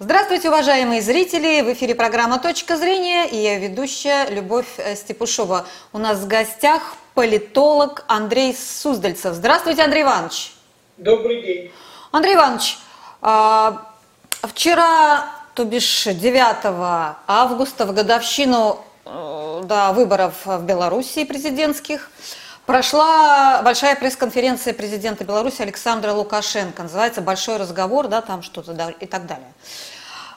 Здравствуйте, уважаемые зрители! В эфире программа «Точка зрения» и я ведущая Любовь э, Степушова. У нас в гостях политолог Андрей Суздальцев. Здравствуйте, Андрей Иванович! Добрый день! Андрей Иванович, а, вчера, то бишь 9 августа, в годовщину э, да, выборов в Белоруссии президентских, Прошла большая пресс-конференция президента Беларуси Александра Лукашенко. Называется «Большой разговор», да, там что-то да, и так далее.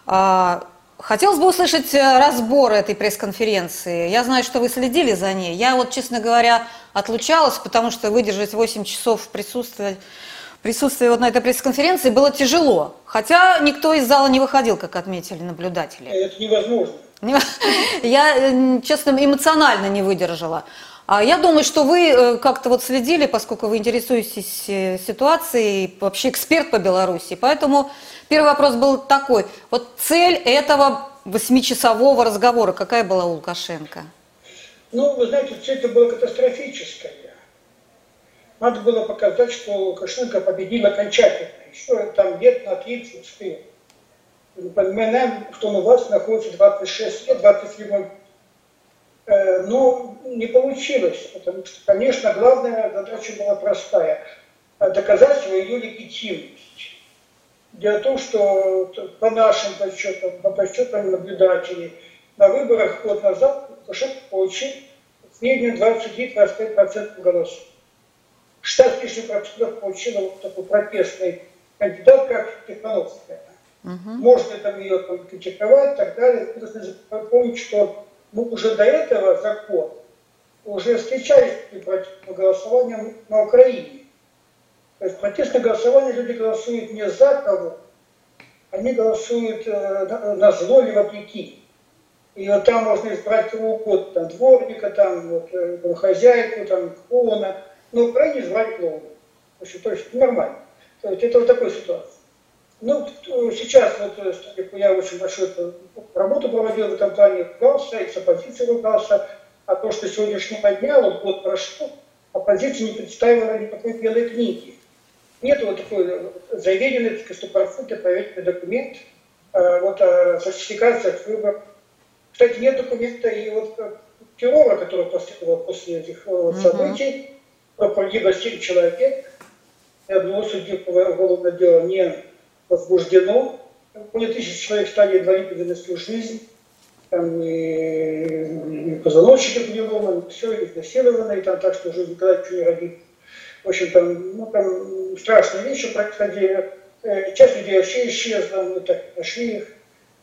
А, хотелось бы услышать э, разбор этой пресс-конференции. Я знаю, что вы следили за ней. Я вот, честно говоря, отлучалась, потому что выдержать 8 часов присутствия, присутствия вот на этой пресс-конференции было тяжело. Хотя никто из зала не выходил, как отметили наблюдатели. Это невозможно. Я, э, честно, эмоционально не выдержала. А я думаю, что вы э, как-то вот следили, поскольку вы интересуетесь э, ситуацией, вообще эксперт по Беларуси. Поэтому первый вопрос был такой. Вот цель этого восьмичасового разговора какая была у Лукашенко? Ну, вы знаете, цель это была катастрофическая. Надо было показать, что Лукашенко победил окончательно. Еще там лет на 30 успел. Мы понимаем, что у вас находится 26 лет, 27 Э, но не получилось, потому что, конечно, главная задача была простая – доказать свою легитимность. Дело в том, что по нашим подсчетам, по подсчетам наблюдателей, на выборах год назад Лукашенко получил в среднем 23-25% голосов. 60 с лишним процентов получила вот такой протестный кандидат, как Тихановская. Угу. Можно там ее критиковать и так далее. Нужно помнить, что мы уже до этого закон уже встречались против голосования на Украине. То есть протестное голосование люди голосуют не за кого, они голосуют э, на, зло или вопреки. И вот там можно избрать кого угодно, там дворника, там вот, э, хозяйку, там клоуна, но в Украине избрать клоуна. Есть, то есть нормально. То есть это вот такая ситуация. Ну, сейчас вот э, я очень большую работу проводил в этом плане, ругался, и с оппозицией ругался, а то, что сегодняшнего дня, вот год прошел, оппозиция не представила никакой белой книги. Нет вот такой э, заверенной, стопроцентной проверенный документ, э, вот фальсификация выборов. Кстати, нет документа и вот террора, который последовал после этих вот, событий, mm-hmm. погибло 7 человек, ни одного судьи уголовное дело не возбуждено. Более тысячи человек стали инвалидами всю жизнь. Там и, и позвоночник переломан, все изнасиловано, и там так, что уже никогда ничего не родит. В общем, там, ну, там страшные вещи происходили. Э, часть людей вообще исчезла, мы так нашли их.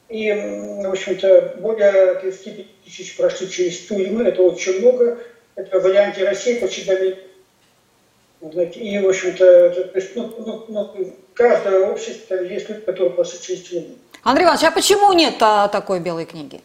И, в общем-то, более 35 тысяч прошли через тюрьмы, это очень много. Это в варианте России почти далеко и, в общем-то, ну, ну, ну, каждое общество есть люди, которые прошли через тюрьму. Андрей Иванович, а почему нет а, такой белой книги?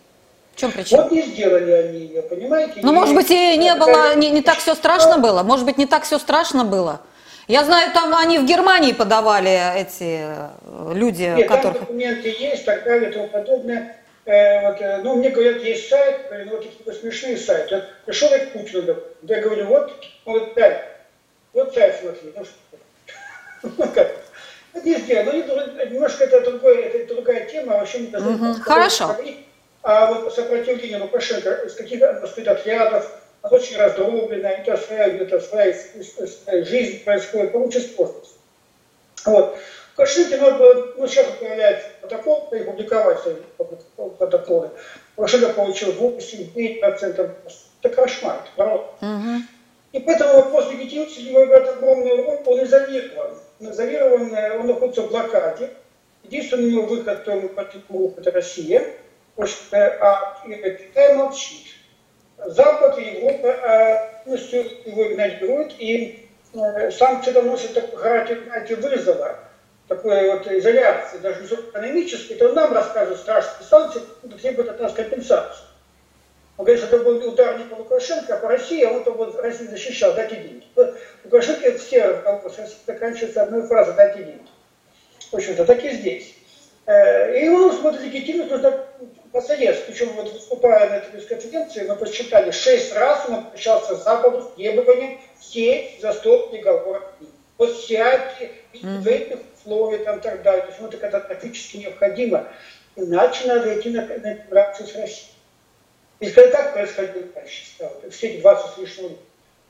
В чем причина? Вот не сделали они ее, понимаете? Ну, может быть, и не было, не, не так все страшно было? Может быть, не так все страшно было? Я знаю, там они в Германии подавали эти э, люди, Нет, которых... там документы есть, так далее, и тому подобное. Э, вот, э, ну, мне говорят, есть сайт, ну, вот такие смешные сайты. Пришел я к Путину, я говорю, вот, вот, да, вот сайт смотри, ну что, ну как, не сделал, ну немножко это, другое, это другая тема, вообще не угу, Хорошо. А вот сопротивление Лукашенко с каких стоит отрядов, оно очень раздроблено, это своя, это своя, своя жизнь происходит, получится способ. Вот. Лукашенко надо было, ну сейчас появляется протокол, опубликовать протоколы. Лукашенко получил 8-9%. Это кошмар, это. Угу. И поэтому вопрос легитимности его играет огромную роль, он изолирован. Он изолирован, э, он находится в блокаде. Единственный его выход, который мы это Россия, а Китай молчит. Запад и Европа полностью его игнорируют, и санкции носят такой характер, знаете, вызова, такой вот изоляции, даже экономической, то нам рассказывает страшные санкции, требует от нас компенсацию. Он говорит, что это был удар не по Лукашенко, а по России, а он то вот Россию защищал, дайте деньги. Лукашенко все разговоры заканчивается одной фразой, дайте деньги. В общем-то, так и здесь. И он смотрит легитимность, нужно посадец. Причем вот выступая на этой конференции, мы посчитали, шесть раз он обращался к Западу с требованием сесть за стол переговоров. вот сядьте, в этих условиях там, так далее. То есть, ну, это катастрофически необходимо. Иначе надо идти на, на интеграцию с Россией. И когда так происходило дальше стало, все эти 20 с лишним лет.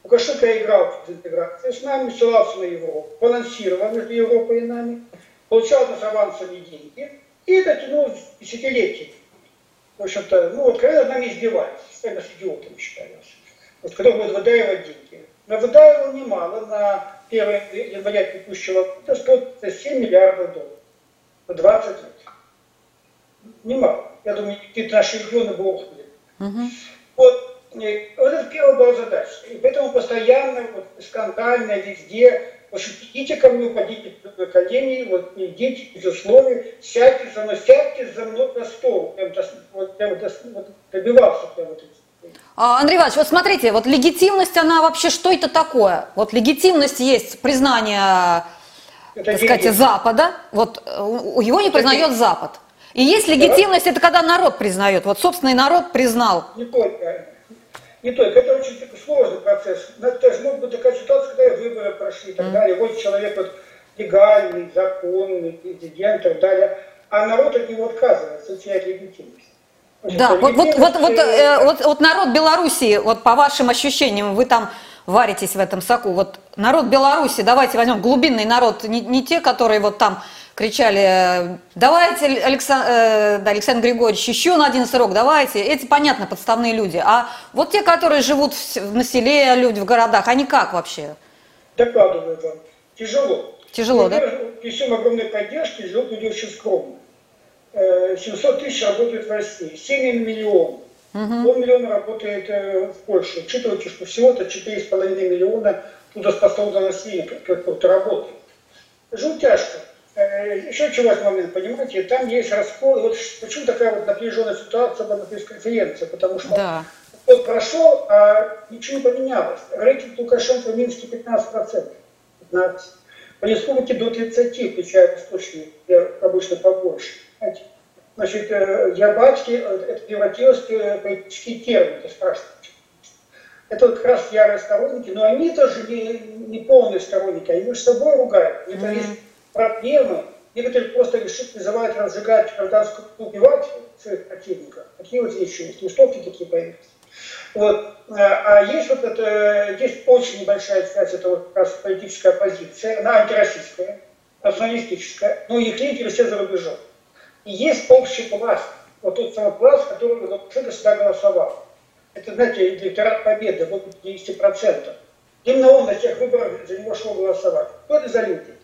Лукашенко играл в интеграцию с нами, ссылался на Европу, балансировал между Европой и нами, получал нас авансами деньги и это тянул десятилетиями. В общем-то, ну вот когда нами издевались, постоянно с идиотами считались. Вот когда будет выдаивать деньги. На выдаивал немало, на 1 января текущего года стоит 7 миллиардов долларов. На 20 лет. Немало. Я думаю, какие-то наши регионы бы охнули. Угу. Вот, э, вот это первая была задача. И поэтому постоянно, вот, скандально везде Пошутите ко мне, упадите на колени, вот идите без условий, сядьте за мной, сядьте за мной на стол. Прям, вот, прям, вот, добивался прям вот а, Андрей Иванович, вот смотрите, вот легитимность, она вообще что это такое? Вот легитимность есть признание, это так сказать, Запада, вот э, его не признает это Запад. И есть легитимность, да? это когда народ признает. Вот собственный народ признал. Не только не только. Это очень такой сложный процесс. Но это же может быть такая ситуация, когда выборы прошли и так далее. Вот человек вот легальный, законный, президент и так далее. А народ от него отказывается, теряет легитимность. Да, вот, вот, вот, вот, э, вот, вот народ Белоруссии, вот по вашим ощущениям, вы там варитесь в этом соку, вот народ Беларуси, давайте возьмем глубинный народ, не, не те, которые вот там кричали, давайте, Александр, э, Александр Григорьевич, еще на один срок, давайте. Эти, понятно, подставные люди. А вот те, которые живут в, на селе, люди в городах, они как вообще? Докладываю вам. Тяжело. Тяжело, да? Причем огромной поддержки живут люди очень скромно. 700 э, тысяч работают в России, 7 миллионов. Угу. Полмиллиона работает э, в Польше. Учитывайте, что всего-то 4,5 миллиона трудоспособного населения как-то работает. Живут тяжко. Э, еще очень важный момент, понимаете, там есть раскол. Вот почему такая вот напряженная ситуация на пресс-конференции, потому что да. год прошел, а ничего не поменялось. Рейтинг Лукашенко в Минске 15%. 15%. По республике до 30%, включая восточные, обычно побольше. Знаете? Значит, э, Ярбатский, э, это превратилось в политический термин, это страшно. Это вот как раз ярые сторонники, но они тоже не, не полные сторонники, они между собой ругают. Это mm-hmm проблемы, некоторые просто решили призывать разжигать гражданскую убивать своих противников. Такие вот вещи есть, листовки такие появились. Вот. А, а есть вот это, есть очень небольшая часть, это вот как раз политическая оппозиция, она антироссийская, националистическая, но их лидеры все за рубежом. И есть общий власть, вот тот самый власть, который Лукашенко всегда голосовал. Это, знаете, электорат победы, вот 50%. Именно он на тех выборах за него шел голосовать. Кто это за люди?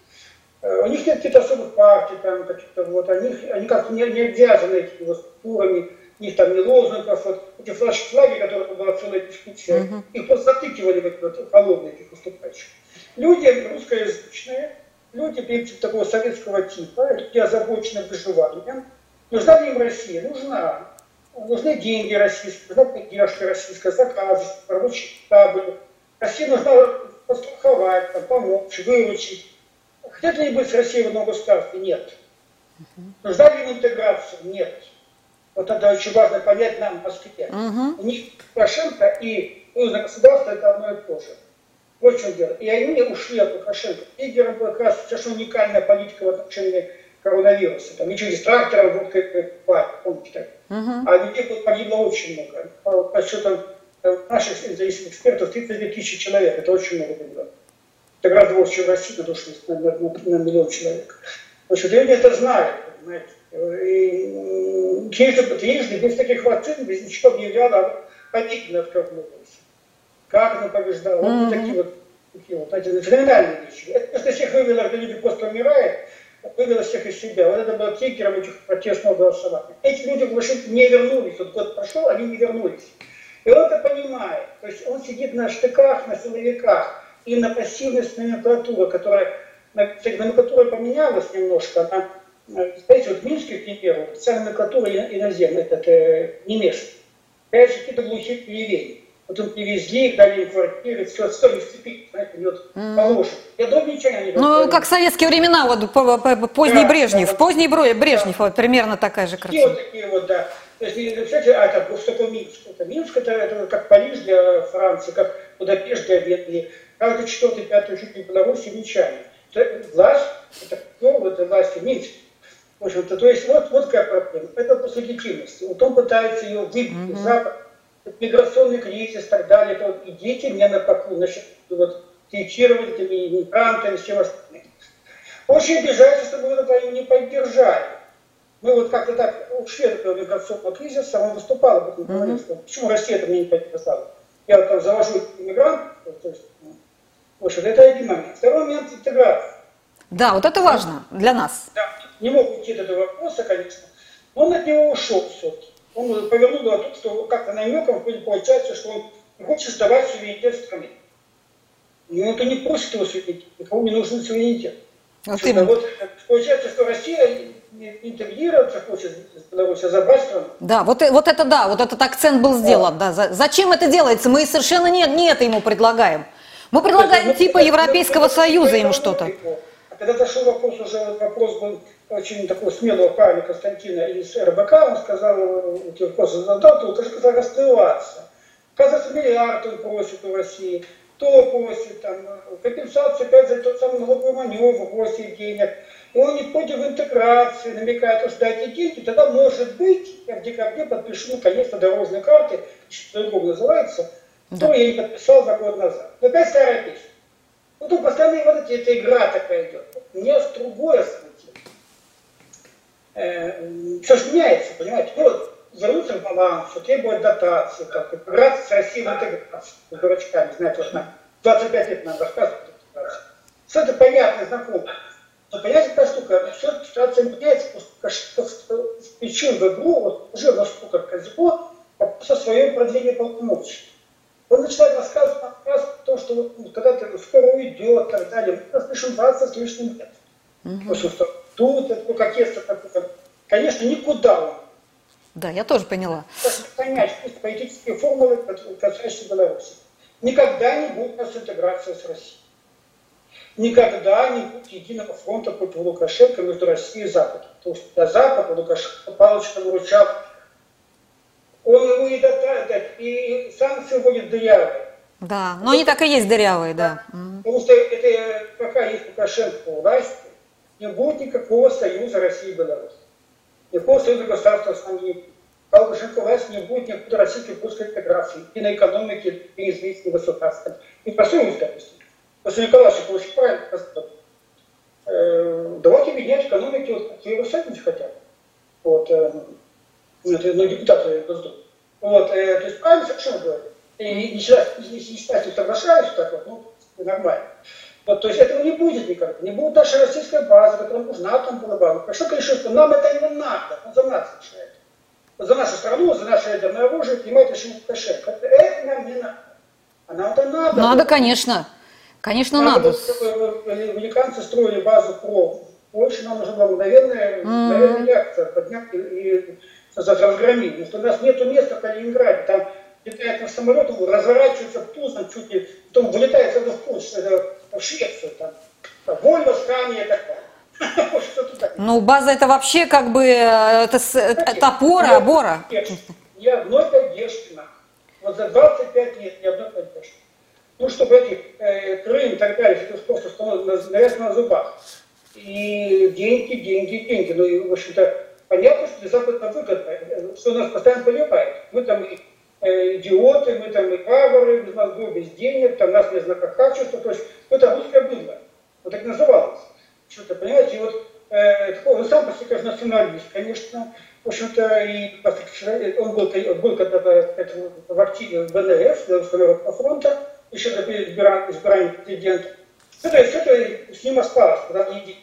Э, у них нет каких-то особых партий, там, каких-то вот, они, они как-то не, не обвязаны этими вот структурами, у них там не лозунгов, вот эти флаг-флаги, которые была целая дискуссия, uh-huh. их просто затыкивали как вот холодные этих выступающих. Люди русскоязычные, люди, в принципе, такого советского типа, люди озабочены выживанием. Нужна ли им Россия? Нужна. Нужны деньги российские, нужна поддержка российская, заказы, рабочие штабы. Россия нужна постраховать, там, помочь, выручить. Хотят ли быть с Россией в одном государстве? Нет. Нужна ли интеграция? Нет. Вот это очень важно понять нам в Москве. Угу. У них Лукашенко и союзное государство это одно и то же. Вот в чем дело. И они ушли от Лукашенко. Лидером была как раз совершенно уникальная политика в отношении коронавируса. Там ничего из трактора, вот как помните так. Угу. А людей погибло очень много. По подсчетам э, наших независимых экспертов 32 тысячи человек. Это очень много было. Больше, чем в России, потому что на, на, на миллион человек. Значит, люди это знают, понимаете. И трижды, трижды без таких вакцин, без ничего объявляла победно отказывалась. Как она побеждала? Mm-hmm. Вот такие вот, такие вот эти феноменальные вещи. Это просто всех вывело, когда люди просто умирают, вывело всех из себя. Вот это было триггером этих протестного голосования. Эти люди в Вашингтоне не вернулись. Вот год прошел, они не вернулись. И он это понимает. То есть он сидит на штыках, на силовиках и на пассивность номенклатуры, которая, кстати, номенклатура поменялась немножко, она, знаете, вот в Минске, к примеру, вся номенклатура иноземная, это, это не местная. Конечно, какие-то глухие плевели. Вот им привезли, дали им квартиры, все, все не вцепить, знаете, вот mm. положено. Я дом ничего не Ну, как в советские времена, вот поздний да, Брежнев, да, поздний Брежнев, да. вот примерно такая же картина. вот такие вот, да. То есть, кстати, а это, что такое Минск? Это Минск, это, это как Париж для Франции, как Будапешт для Венгрии. Каждый четвертый, пятый житель Беларуси нечаянно. Власть, это кто это власти Минск. В общем-то, то есть вот, вот какая проблема. Это по легитимности. Вот он пытается ее выбить mm-hmm. Запад, миграционный кризис и так далее. Это вот идите мне на поклон, значит, вот, течирователями, мигрантами, всем остальным. Очень обижается, что мы это не поддержали. Мы вот как-то так ушли от этого миграционного кризиса, он выступал об этом, говорил, mm-hmm. что почему Россия это мне не поддержала. Я вот там завожу иммигрант, то есть, ну, в общем, это один момент. Второй момент – интеграция. Да, вот это важно для нас. Да, не мог уйти от этого вопроса, конечно. Но он от него ушел все-таки. Он повернул на то, что как-то намеком получается, что он хочет сдавать суверенитет страны. Он это не просит его суверенитет, никому не нужен суверенитет. Вот, вот получается, что Россия интегрироваться хочет с Беларусью, забрать страну. Да, вот, вот это да, вот этот акцент был сделан. Да. Да. Зачем это делается? Мы совершенно не, не это ему предлагаем. Мы предлагаем типа Европейского Союза ему что-то. А когда зашел вопрос, уже вопрос был очень такого смелого парня Константина из РБК, он сказал, вопрос задал, то уже сказал раскрываться. Оказывается, миллиард он просит у России, то просит, там, компенсацию опять за тот самый налоговый маневр просит денег. И он не против интеграции, намекает, что дайте деньги, тогда может быть, я в декабре подпишу наконец-то дорожные карты, что другого называется, да. то я не подписал два года назад. Но опять старая песня. Ну, тут постоянно вот эти, эта игра такая идет. Мне другое смутило. Э, все же меняется, понимаете? Ну, вот, вернуться к балансу, требовать дотации, как играться с Россией в интеграцию, с дурачками, знаете, вот на 25 лет нам рассказывают Все это понятно, знакомо. Но понимаете, какая штука, все ситуация меняется, что причин в игру, вот уже настолько Козько со своим продвижением полномочий. Он начинает рассказывать раз о том, что вот, когда ты скоро уйдет и так далее. Мы слышим 20 с лишним лет. Угу. Что тут это как если Конечно, никуда он. Да, я тоже поняла. Понять, политические формулы, касающиеся Беларуси. Никогда не будет у нас интеграция с Россией. Никогда не будет единого фронта против Лукашенко между Россией и Западом. Потому что для Запада Лукашенко палочка выручал он его и дотратит, и санкции будет дырявые. Да, но они так и есть дырявые, да. Потому что это пока есть Лукашенко у власти, не будет никакого союза России и Беларуси. Никакого союза государства с нами не будет. Пока Лукашенко власти не будет никакой российской польской интеграции и на экономике, и на государствах. И по сути, допустим, после Николаевича очень правильно э, давайте менять экономики, вот, какие вы сами хотят. Вот, э, это, ну, депутаты Госдумы. Вот, э, то есть правильно совершенно говорит. И не считать, что соглашаюсь, так вот, ну, нормально. Вот, то есть этого не будет никогда. Не будет наша российская база, которая нужна там была бы. Хорошо, конечно, что нам это не надо, он за нас решает. За нашу страну, за наше ядерное оружие принимает решение Лукашенко. Это нам не надо. А нам это надо. Надо, конечно. Конечно, надо. надо. Американцы строили базу ПРО в Польше, нам нужна была мгновенная, мгновенная реакция поднять и разгромить. Потому что у нас нет места в Калининграде. Там летает на самолет, разворачивается Тузом чуть ли, потом вылетает это в Польшу, в Швецию. Там. Вольво, Скания такая. Ну, база это вообще как бы э, это, это опора, обора. Ни одной поддержки нам. Вот за 25 лет ни одной поддержки. Ну, чтобы эти э, Крым и так далее, это просто становится на, на зубах. И деньги, деньги, деньги. Ну, и, в общем-то, понятно, что для Запада выгодно, что нас постоянно поливает. Мы там и э, идиоты, мы там и варвары, без мозгов, без денег, там нас не знаю как качество, то есть это русское быдло. Вот так называлось. Что-то, понимаете, и вот э, такой, он сам по себе, националист, конечно, в общем-то, и он был, он был когда-то в активе в БНФ, Белорусского фронта, еще до избрания президента. Это, это с ним осталось, когда они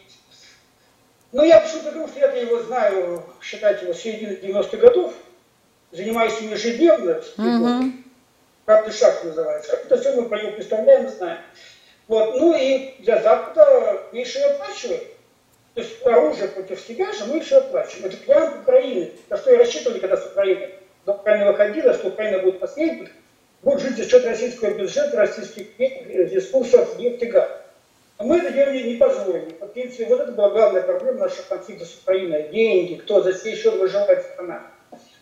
но я почему-то думаю, что я его знаю, считать его с середины 90-х годов, занимаюсь им ежедневно, mm-hmm. правда шаг называется. Это все мы про него представляем, знаем. Вот. Ну и для Запада меньше оплачивают. То есть оружие против себя же мы еще оплачиваем. Это прямо Украины. На что и рассчитывали, когда с Украины, до Украины выходила, что Украина будет последней, будет жить за счет российского бюджета, российских ресурсов, нефть и газ. Но мы это делали не позволили. В принципе, вот это была главная проблема нашего конфликта с Украиной. Деньги, кто за сей счет выживает страна.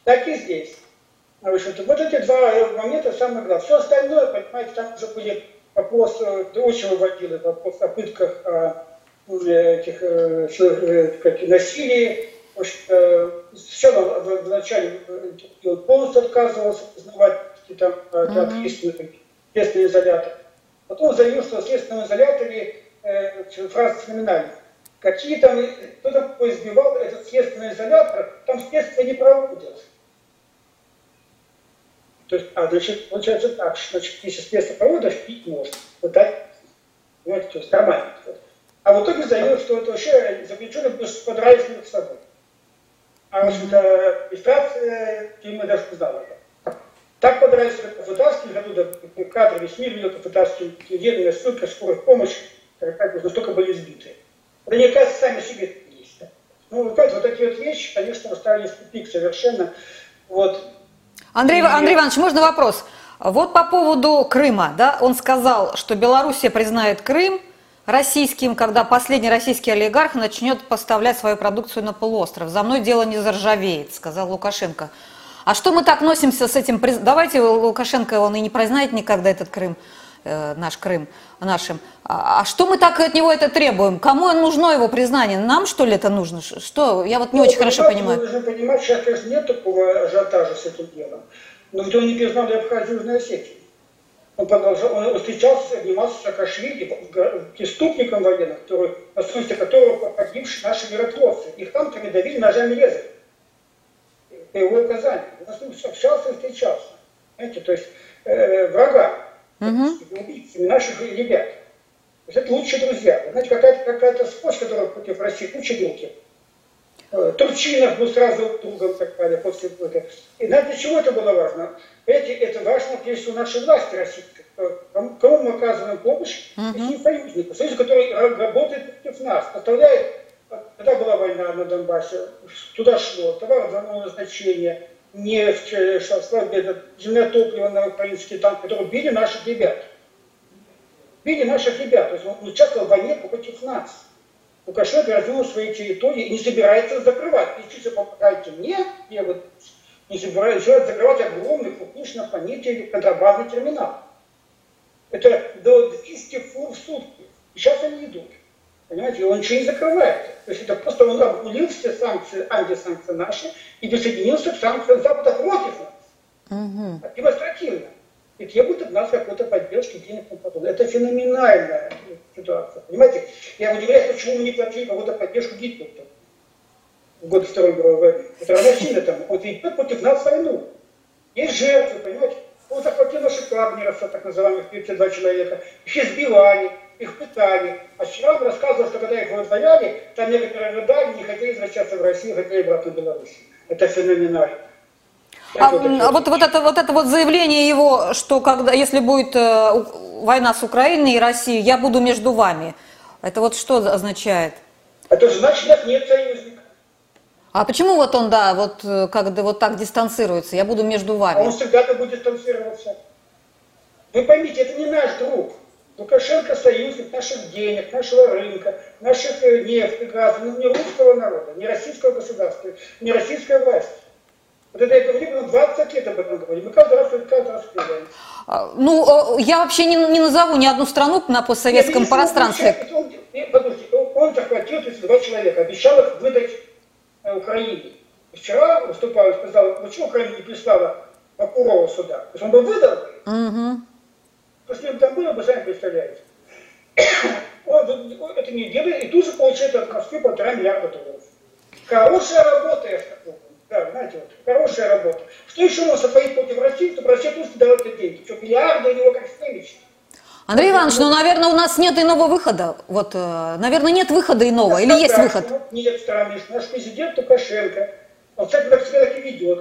Так и здесь. В общем-то, вот эти два момента самое главное. Все остальное, понимаете, там уже были вопрос, очень выводил вопрос о пытках, о этих, как, насилии. В начале он полностью отказывался признавать там, mm-hmm. ответственный, изолятор. Потом заявил, что в следственном изоляторе э, фраза феноменальная. Какие там, кто там избивал этот следственный изолятор, там следствие не проводилось. То есть, а, значит, получается так, что, значит, если следствие проводишь, пить можно. Пытать, понимаете, то есть нормально. А в итоге заявил, что это вообще заключенные подрались между собой. А, в общем-то, администрация тюрьмы даже знала это. Так подрались, как вытаскивали оттуда кадры, весь мир видел, как вытаскивали единая ссылка, скорая помощь, как настолько были избиты. Да мне кажется, сами себе есть. Ну, вот, вот такие вот вещи, конечно, поставили в тупик совершенно. Вот, Андрей, Андрей Иванович, можно вопрос? Вот по поводу Крыма, да, он сказал, что Белоруссия признает Крым российским, когда последний российский олигарх начнет поставлять свою продукцию на полуостров. За мной дело не заржавеет, сказал Лукашенко. А что мы так носимся с этим? Давайте Лукашенко, он и не признает никогда этот Крым, э, наш Крым нашим. А, а что мы так от него это требуем? Кому нужно его признание? Нам, что ли, это нужно? Что? Я вот не ну, очень хорошо понимаю. Должны понимать, сейчас, конечно, нет такого ажиотажа с этим делом. Но ведь он не признал Абхазию Южной Осетии. Он, продолжал, он встречался, обнимался с Саакашвили, преступником военным, который, на совести которого погибшие наши миротворцы. Их там давили ножами резали. По его указанию. Он с ним общался и встречался. Знаете, то есть э, врага, угу. убийцами наших ребят. То есть это лучшие друзья. Знаете, какая-то какая спорт, которая против России, куча белки. Э, Турчинов был сразу другом, так далее, после этого. И знаете, для чего это было важно? Эти, это важно, прежде всего, нашей власти российской. Кому мы оказываем помощь? Таким союзникам. Союз, который работает против нас, поставляет когда была война на Донбассе, туда шло товар двойного назначения, нефть, э, земное топливо на украинские танки, которые били наших ребят били наших ребят. То есть он участвовал в войне против нас. Лукашенко развил свои территории и не собирается закрывать. И чисто попадайте мне, я вот не собираюсь закрывать огромный, крупнейший на планете контрабандный терминал. Это до 200 фур в сутки. Сейчас они идут. Понимаете, он ничего не закрывает. То есть это просто он обнулил все санкции, антисанкции наши и присоединился к санкциям Запада против нас. Угу. Демонстративно и требует от нас какой-то поддержки, денег и подобное. Это феноменальная ситуация. Понимаете? Я удивляюсь, почему мы не платили кого-то поддержку Гитлеру в год Второй мировой войны. Это равносильно там. Он идет против нас войну. Есть жертвы, понимаете? Он захватил наших Вагнеров, так называемых 32 человека, их избивали, их пытали. А вчера он рассказывал, что когда их вызволяли, там некоторые рыдали, не хотели возвращаться в Россию, хотели обратно в Беларусь. Это феноменально. А, а вот, вот, это, вот это вот заявление его, что когда, если будет э, война с Украиной и Россией, я буду между вами. Это вот что означает? Это значит, нет, нет союзника. А почему вот он, да, вот э, как вот так дистанцируется? Я буду между вами. А он всегда будет дистанцироваться. Вы поймите, это не наш друг. Лукашенко союзник наших денег, нашего рынка, наших э, нефти, газа, ну, не русского народа, не российского государства, не российская власть. Вот это я говорю, мы 20 лет об этом говорим, мы каждый раз, каждый раз вспоминаем. Ну, я вообще не, не назову ни одну страну на постсоветском Нет, пространстве. Он, подождите, он захватил 32 человека, обещал их выдать э, Украине. Вчера выступал и сказал, почему Украина не прислала прокурора сюда? То есть он бы выдал. Угу. Если бы там было бы, сами представляете. Он, он это не делает и тут же получает от Москвы полтора миллиарда долларов. Хорошая работа, я скажу. Да, знаете, вот, хорошая работа. Что еще можно сотворить против России, чтобы Россия тут дала эти деньги? Что, миллиарды у него как Стелич? Андрей Иванович, ну, наверное, у нас нет иного выхода. Вот, э, наверное, нет выхода иного. Или есть выход? Нет страны. Наш президент Лукашенко, он, кстати, как всегда так и видео,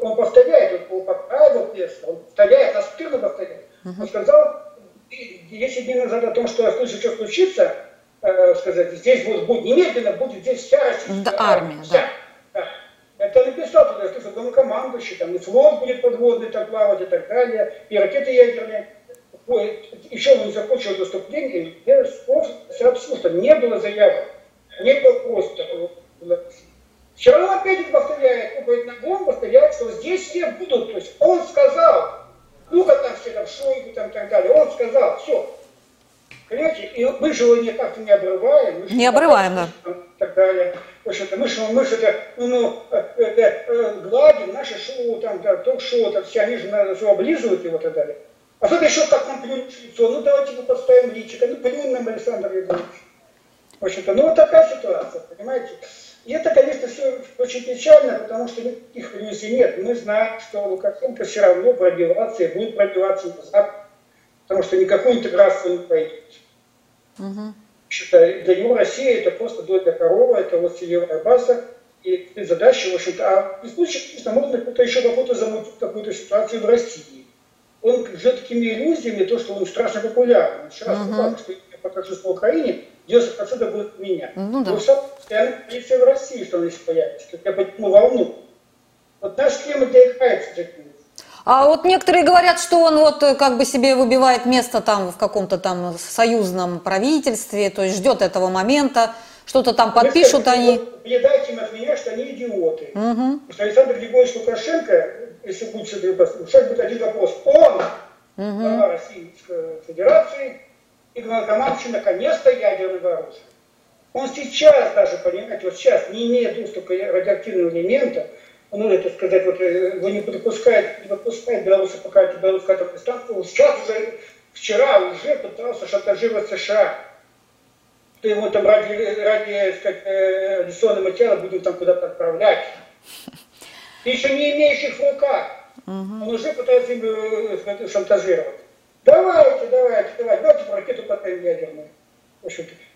он, повторяет, он поправил текст, он повторяет, настырно повторяет. Он сказал 10 дней назад о том, что если что случится, э, сказать, здесь будет, будет немедленно, будет здесь вся российская да, армия. Вся. Да. Это написал туда, что главнокомандующий, там и флот будет подводный там плавать и так далее, и ракеты ядерные. Ой, еще он не закончил выступление, я с абсурдом, не было заявок, не было просто. Вчера он опять повторяет, говорит, на повторяет, что здесь все будут, то есть он сказал, ну-ка там все там Шойгу там и так далее. Он сказал, все. Понимаете, и мы же его никак не обрываем. Не обрываем, да. И так далее. В общем-то, мы же, мы же это, ну, ну, это, э, гладим наши шоу, там, да, ток-шоу, там, все, они же нас все облизывают его и так далее. А тут еще как нам плюнуть в лицо, ну давайте мы поставим личико, ну плюнь нам, Александр Егорович. В общем-то, ну вот такая ситуация, понимаете. И это, конечно, все очень печально, потому что никаких иллюзий нет. Мы знаем, что Лукашенко все равно пробиваться и будет пробиваться на Запад, потому что никакой интеграции не пойдет. Угу. Для него Россия это просто доля корова, это вот сырьевая база, и задача, в общем-то, а в случае, конечно, можно кто-то еще какую-то замутить какую-то ситуацию в России. Он живет такими иллюзиями, то, что он страшно популярен. Еще раз uh-huh. что я покажу по Украине, 90% будет меня. Ну да. Постоянно полиция в России, что он здесь появится, как я подниму волну. Вот наш климат не играется таким. А вот некоторые говорят, что он вот э, как бы себе выбивает место там в каком-то там союзном правительстве, то есть ждет этого момента, что-то там подпишут Вы, они. Передайте им от меня, что они идиоты. Угу. Что Александр Григорьевич Лукашенко, если будет сейчас будет один вопрос, он, угу. глава Российской Федерации, и главнокомандующий наконец-то ядерного оружия. Он сейчас даже, понимаете, вот сейчас, не имея доступа к радиоактивным элементам, ну, это сказать, вот э, его не допускает, не допускает белорусы пока это белорусское атомное станция, сейчас уже, вчера уже пытался шантажировать США, что его там ради, ради сказать, э, радиационного материала будем там куда-то отправлять. Еще не имеющих в руках. Он уже пытается им э, шантажировать. Давайте, давайте, давайте, давайте ракету поставим ядерную.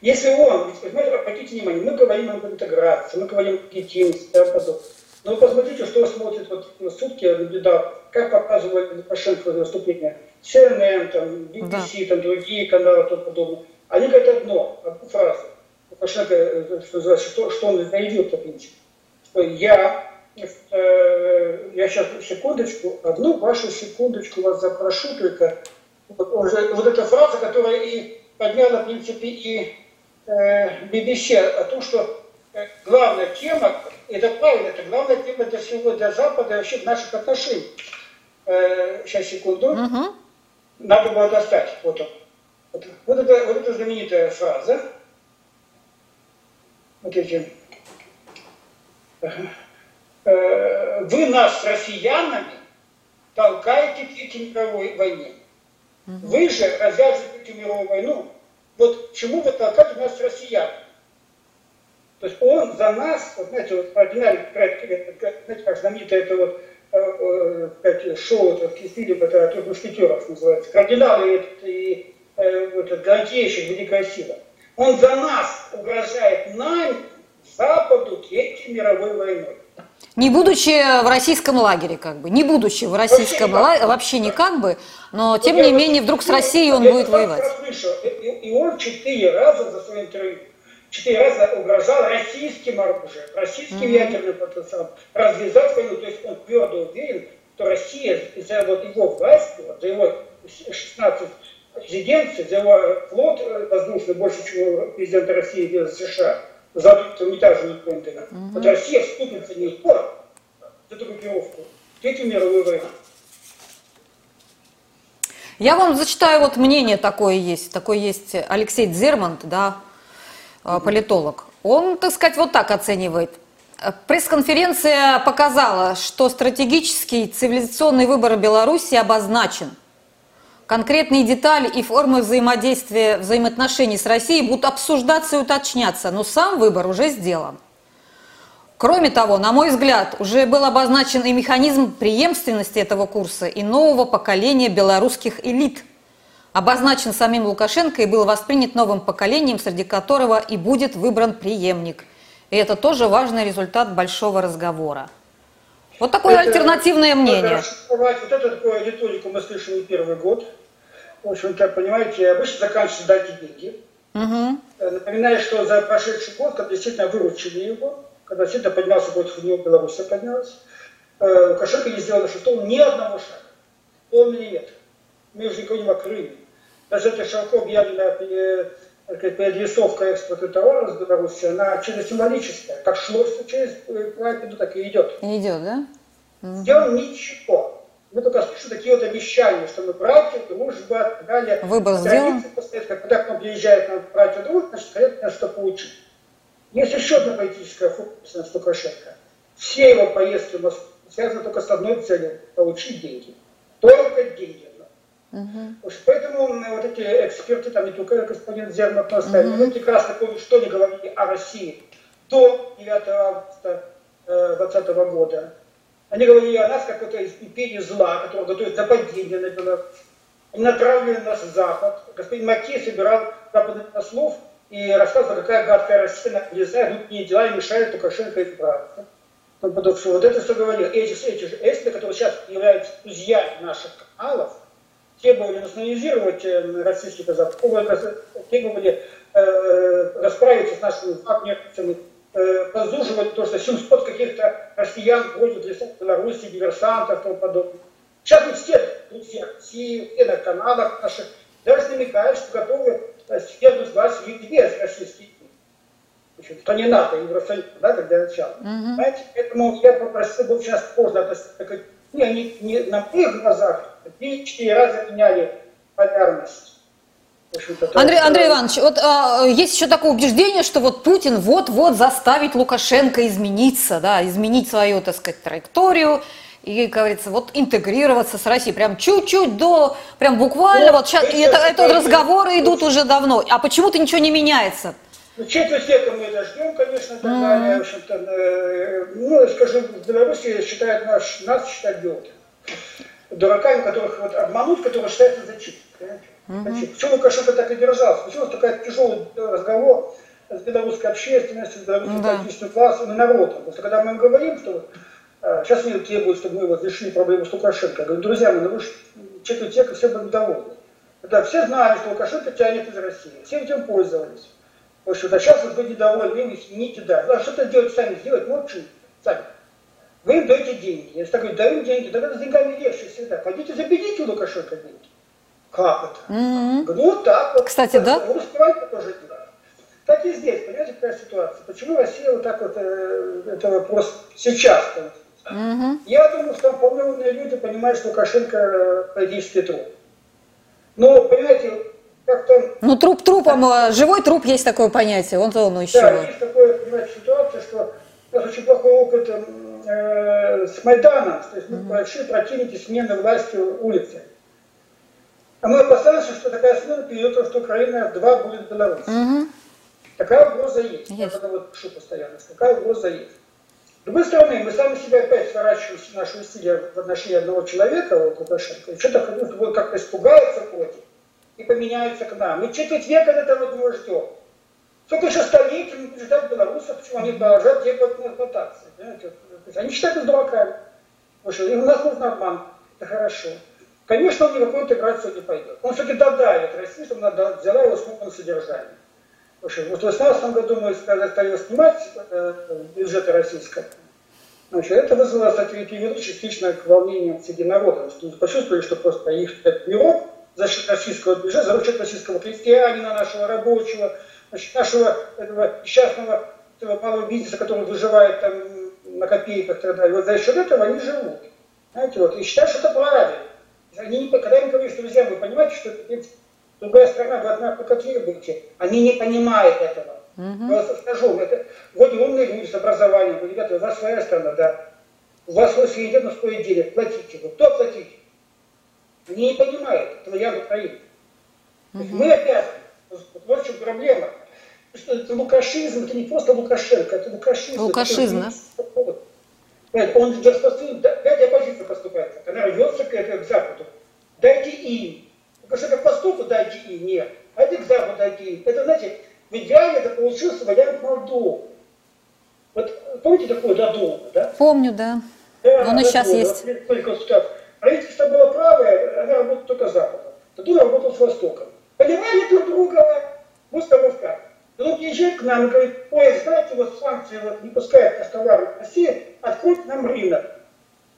Если он, понимаете, обратите внимание, мы говорим об интеграции, мы говорим о легитимности и подобное. Но посмотрите, что смотрит вот сутки, да, как показывает Лукашенко выступление. CNN, там, BBC, да. там, другие каналы и тому подобное. Они говорят одно, одну фразу. Лукашенко, э, что, что, что он заявил, в принципе. Что я, э, я сейчас секундочку, одну вашу секундочку вас запрошу только. Вот, уже, вот эта фраза, которая и подняла, в принципе, и э, BBC о том, что э, главная тема это правильно, это главная тема для всего, для Запада, вообще наших отношений. Э, сейчас, секунду. Угу. Надо было достать. Вот он. Вот, вот, это, вот эта знаменитая фраза. Вот эти. Э, вы нас россиянами толкаете к мировой войне. Вы же развязываете мировую войну. Вот чему вы толкаете нас с россиянами? То есть он за нас, вот знаете, вот оригинальный проект, знаете, как знаменитое это вот э, э, шоу это, в стиле это трех мушкетеров называется, кардиналы и, и э, этот гарантиющий великая сила. Он за нас угрожает нам, Западу, Третьей мировой войной. Не будучи в российском лагере, как бы, не будучи в российском вообще лагере, вообще никак бы, но тем не менее вдруг с Россией он будет воевать. И, и он четыре раза за свое интервью четыре раза угрожал российским оружием, российским mm-hmm. ядерным потенциалом, развязать войну. То есть он твердо уверен, что Россия за вот его власть, вот, за его 16 резиденций, за его флот воздушный больше, чем президент России делал США, за унитазами Клинтона. Mm-hmm. Вот Россия вступит за него за эту группировку, Третью мировую войну. Я вам зачитаю вот мнение такое есть. Такое есть Алексей Дзермант, да, Э, политолог, он, так сказать, вот так оценивает. Пресс-конференция показала, что стратегический цивилизационный выбор Беларуси обозначен. Конкретные детали и формы взаимодействия, взаимоотношений с Россией будут обсуждаться и уточняться, но сам выбор уже сделан. Кроме того, на мой взгляд, уже был обозначен и механизм преемственности этого курса и нового поколения белорусских элит – обозначен самим Лукашенко и был воспринят новым поколением, среди которого и будет выбран преемник. И это тоже важный результат большого разговора. Вот такое это, альтернативное мнение. Вот эту риторику мы слышим не первый год. В общем, как понимаете, обычно заканчивается дать деньги. Угу. Напоминаю, что за прошедший год, когда действительно выручили его, когда действительно поднялся против него Беларусь поднялась, э, Лукашенко не сделал на шестом ни одного шага. Он миллиметр. Мы уже не говорим о Крыме. Даже эта широко объявленная переадресовка экспорта товаров с Беларуси, она чисто символическая. Как шло все через Клайпеду, так и идет. Идет, да? Сделал ничего. Мы только слышим такие вот обещания, что мы братья, дружба, так далее. Выбор сделан. Когда к нам приезжают нам братья друг, значит, хотят нас что получить. Есть еще одна политическая функция Лукашенко. Все его поездки в Москву связаны только с одной целью – получить деньги. Только деньги. Угу. Поэтому вот эти эксперты, там не только господин Зернов, но остальные, угу. прекрасно помнят, что они говорили о России до 9 августа 2020 э, года. Они говорили о нас как это империи зла, которая готовит нападение на Беларусь. Они натравливали нас в Запад. Господин Макей собирал западных послов и рассказывал, какая гадкая Россия влезает, внутренние дела и мешает Лукашенко избраться. Потому что вот это, что говорил, эти, эти же эсты, которые сейчас являются друзьями наших каналов, требовали национализировать э, российский казак, требовали э, расправиться с нашими партнерами, э, разуживать то, что 700 каких-то россиян ходят в лесах Беларуси, диверсантов и тому подобное. Сейчас мы все друзья России, все на каналах наших, даже намекают, что готовы свергнуть власть без российских общем, что не НАТО, Евросоюз, да, когда начало. Угу. Знаете, поэтому я попросил бы сейчас поздно относиться не, они не на моих глазах три-четыре раза меняли полярность. Андрей, Андрей Иванович, вот а, есть еще такое убеждение, что вот Путин вот-вот заставит Лукашенко измениться, да, изменить свою, так сказать, траекторию и, как говорится, вот интегрироваться с Россией, прям чуть-чуть до, прям буквально, ну, вот сейчас, и это, это разговоры идут уже давно, а почему-то ничего не меняется? Ну, четверть века мы дождем, конечно, так далее. В общем-то, э, ну, скажу, в Беларуси считают наш, нас считают белки. Дураками, которых вот обмануть, которые считаются Mm-hmm. Почему Лукашенко так и держался? Почему такой тяжелый разговор с белорусской общественностью, с белорусским mm-hmm. политическим классом и народом? Потому что когда мы им говорим, что э, сейчас они требуют, чтобы мы вот решили проблему с Лукашенко, я говорю, друзья мои, ну вы же четверть века все были довольны. Да, все знали, что Лукашенко тянет из России, все этим пользовались. В общем-то, сейчас вот вы недовольны, смените, да. А что-то делать сами, сделать, молчи, сами. Вы им даете деньги. Я так говорю, даем деньги, тогда с деньгами легче всегда. Пойдите заберите у Лукашенко деньги. Как это? Mm-hmm. Ну, так вот. Кстати, да? Вы успеваете тоже делать. Так и здесь, понимаете, какая ситуация. Почему Россия вот так вот, э, это вопрос сейчас mm-hmm. Я думаю, что там полновые люди понимают, что Лукашенко э, политический труп. Но, понимаете, как-то... Ну, труп трупом, а живой труп есть такое понятие, он то он еще... Да, есть такое, понимаете, ситуация, что у нас очень плохой опыт э, с Майданом, то есть мы mm-hmm. большие противники смены власти улицы. А мы опасаемся, что такая смена тому, что Украина два будет Беларусь. Mm-hmm. Такая угроза есть. есть. Я когда вот пишу постоянно, такая угроза есть. С другой стороны, мы сами себя опять сворачиваем наши усилия в отношении одного человека, вот Лукашенко, и что-то как-то испугается против и поменяются к нам. Мы четверть века этого не ждем. Сколько еще столетий мы ждать белорусов, почему они продолжают требовать эксплуатации. Они считают нас дураками. Потому что у нас нужен обман. Это хорошо. Конечно, он никакой интеграцию не пойдет. Он все-таки додавит России, чтобы она взяла его снова на содержание. В общем, вот в 2018 году мы стали снимать э, бюджеты российского. Значит, это вызвало, кстати, привело частично к волнениям среди народа. Почувствовали, что просто их мирок за счет российского бюджета, за счет российского крестьянина, нашего рабочего, значит, нашего этого несчастного этого малого бизнеса, который выживает там на копейках и так далее. Вот за счет этого они живут. Знаете, вот, и считают, что это правильно. Они не, когда им говорят, что, друзья, вы понимаете, что это другая страна, вы одна какие будете, они не понимают этого. Угу. Я вас скажу, это, вроде умные люди с образованием, вы, ребята, у вас своя страна, да. У вас свой суверенитет, но стоит денег, платите. Вы кто платите? Они не понимают, это я Украина. Угу. Мы опять, вот в чем проблема. Что это лукашизм, это не просто Лукашенко, это лукашизм. Лукашизм, да? Он распространил, опять оппозиция поступает, она рвется к, к Западу. Дайте им. Лукашенко к Востоку дайте им, нет. А это к Западу дайте им. Это, знаете, в идеале это получился вариант Молдовы. Вот помните такое Додома, да? Помню, да. да Он и сейчас есть. Правительство было правое, она работала только с Западом. Тату работал с Востоком. Понимали друг друга, вот И он приезжает к нам и говорит, ой, знаете, вот санкции вот, не пускают нас товары в Россию, откройте нам рынок.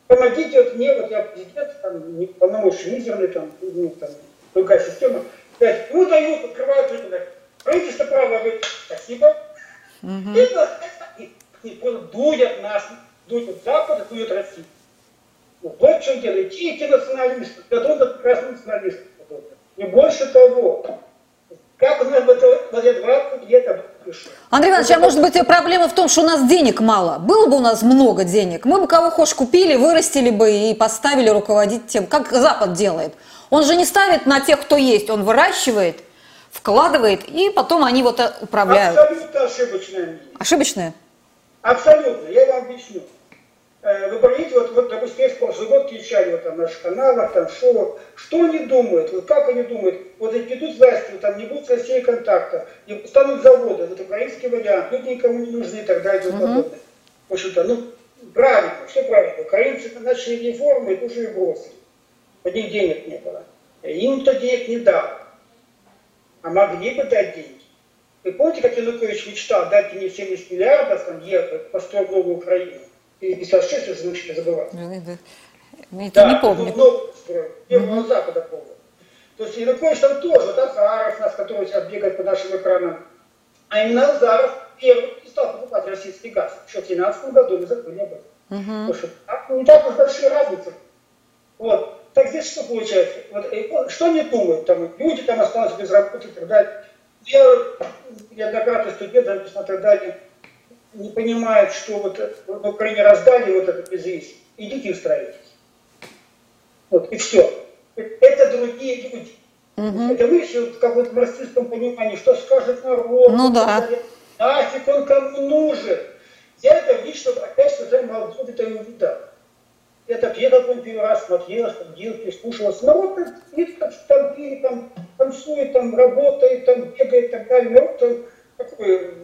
Помогите вот мне, вот я президент, там, не полномочия мизерный, там, ну, там, другая система. Говорит, ну дают, открывают рынок. Правительство право говорит, спасибо. Угу. И, и, и, дует нас, дует Запад, дует Россию. Вот в чем дело. И эти националисты, готовы прекрасные националисты. Не больше того. Как нас это, вот это 20 лет пишу. Андрей Иванович, а может быть проблема в том, что у нас денег мало? Было бы у нас много денег, мы бы кого хочешь купили, вырастили бы и поставили руководить тем, как Запад делает. Он же не ставит на тех, кто есть, он выращивает, вкладывает, и потом они вот управляют. Абсолютно ошибочное. Ошибочное? Абсолютно, я вам объясню. Э, вы говорите, вот, вот допустим, есть прошлый год кричали вот, там, на наших каналах, там, шоу, что они думают, вот как они думают, вот эти идут власти, вот, там не будут с Россией контакта, и станут заводы, вот украинский вариант, люди никому не нужны и так далее и тому подобное. В общем-то, ну, правильно, все правильно, украинцы начали реформы и тоже и бросили, у них денег не было, им никто денег не дал, а могли бы дать деньги. Вы помните, как Янукович мечтал, дайте мне 70 миллиардов, там, евро, построить новую Украину? И 56 уже научили забывать. Это да, не помню. Строим, первого угу. Запада помню. То есть Янукович там тоже, вот Азаров нас, который сейчас бегает по нашим экранам, а именно Азаров первый стал покупать российский газ. Еще в 2017 году мы забыли об этом. Угу. Потому что не так уж большие разницы. Вот. Так здесь что получается? Вот, что они думают? Там, люди там остались без работы и так далее. Я неоднократно студент, и так далее не понимают, что вот в Украине раздали вот этот безвиз, идите устраивайтесь. Вот, и все. Это другие люди. Угу. Это вы еще в каком-то марксистском понимании, что скажет народ. Ну да. Нафиг он кому нужен. Я это лично, опять что я молодой, это не видал. Это приехал по первый раз, смотрел, ходил, прислушивался. Народ видит, как там там танцует, там работает, там бегает и так далее. Народ там такой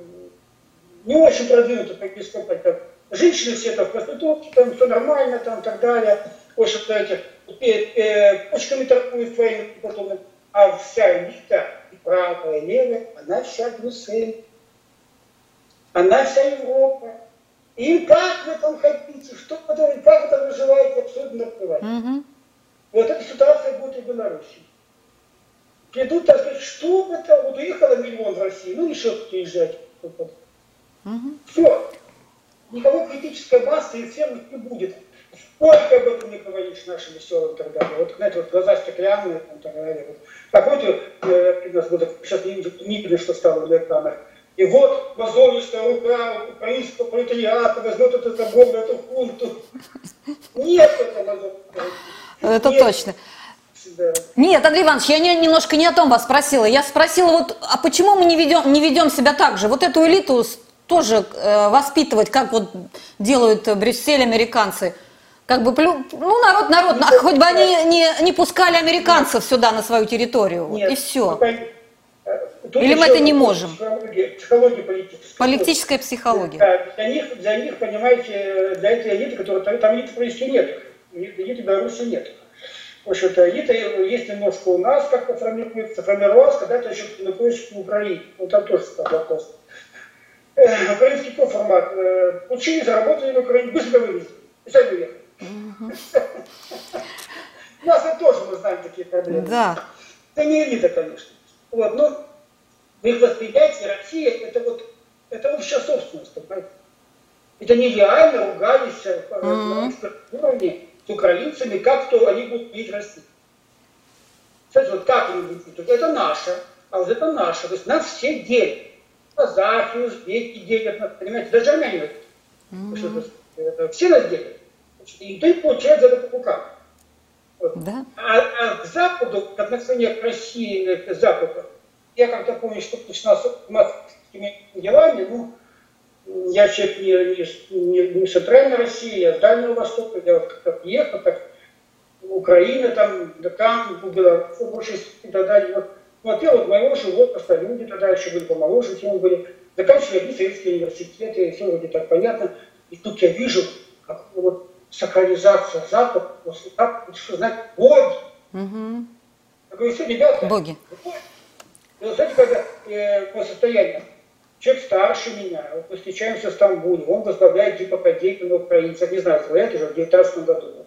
не очень продвинутый политическом как женщины все там в проститутке, там все нормально, там и так далее. В общем-то, эти, э, почками торгуют своими потом. А вся элита, и правая, и левая, она вся Брюссель. Она вся Европа. И как вы там хотите, что там, как вы там выживаете, абсолютно наплевать. Угу. Вот эта ситуация будет и в Беларуси. Придут, так сказать, что это, вот уехало миллион в Россию, ну еще кто уезжать. Угу. Все. Никакой критической массы и всем не будет. Сколько об этом не говоришь нашим веселым далее. Вот, знаете, вот глаза стеклянные, там, так далее. Вот. Так вот, э, у нас будет, сейчас не, не что стало на экранах. И вот мозолистая рука украинского пролетариата возьмет этот забор, эту хунту. Нет этого. Это Нет. точно. Да. Нет, Андрей Иванович, я не, немножко не о том вас спросила. Я спросила, вот, а почему мы не ведем, не ведем себя так же? Вот эту элиту тоже э, воспитывать, как вот делают Брюссель американцы. Как бы, ну, народ, народ, ну, хоть бы они не, не пускали американцев сюда, на свою территорию, нет. и все. Ну, Тут Или мы это не можем? Психология, психология политическая. Политическая психология. Да, для них, для них, понимаете, для этой элиты, которая там, там элиты политики нет, элиты Беларуси нет. В общем-то, элита есть немножко у нас, как-то формируется, формировалась, когда-то еще находишься в Украине. Ну, там тоже стал вопрос э, украинский формат. Э, учили, заработали на Украине, быстро вывезли. И сами уехали. У нас это тоже, мы знаем, такие проблемы. Да. Это не элита, конечно. Вот, но в их восприятии Россия это вот это общая собственность, понимаете? Это нереально ругались mm-hmm. на уровне с украинцами, как то они будут видеть Россию. Кстати, вот как они будут видеть? Это наше, а вот это наше. То есть нас все делят казахи, узбеки делят, понимаете, даже армяне. Mm-hmm. Все нас делят. И никто не получает за это по рукам. Вот. Да? А, а к Западу, к отношению к России, к Западу, я как-то помню, что начинал с московскими делами, ну, я человек не, не, не, не центральной России, я с Дальнего Востока, я вот как-то приехал, как Украина, там, да там, было больше и так далее. Вот Вот моего же возраста, люди тогда еще были помоложе, чем были. Заканчивали одни советские университеты, все вроде так понятно. И тут я вижу, как вот сакрализация Запада, после так, что знать, боги. Угу. Я говорю, все, ребята, боги. Вот знаете, когда э, по состоянию, человек старше меня, вот мы встречаемся в Стамбуле, он возглавляет типа ГИП на украинцев, не знаю, возглавляет уже в 19 году.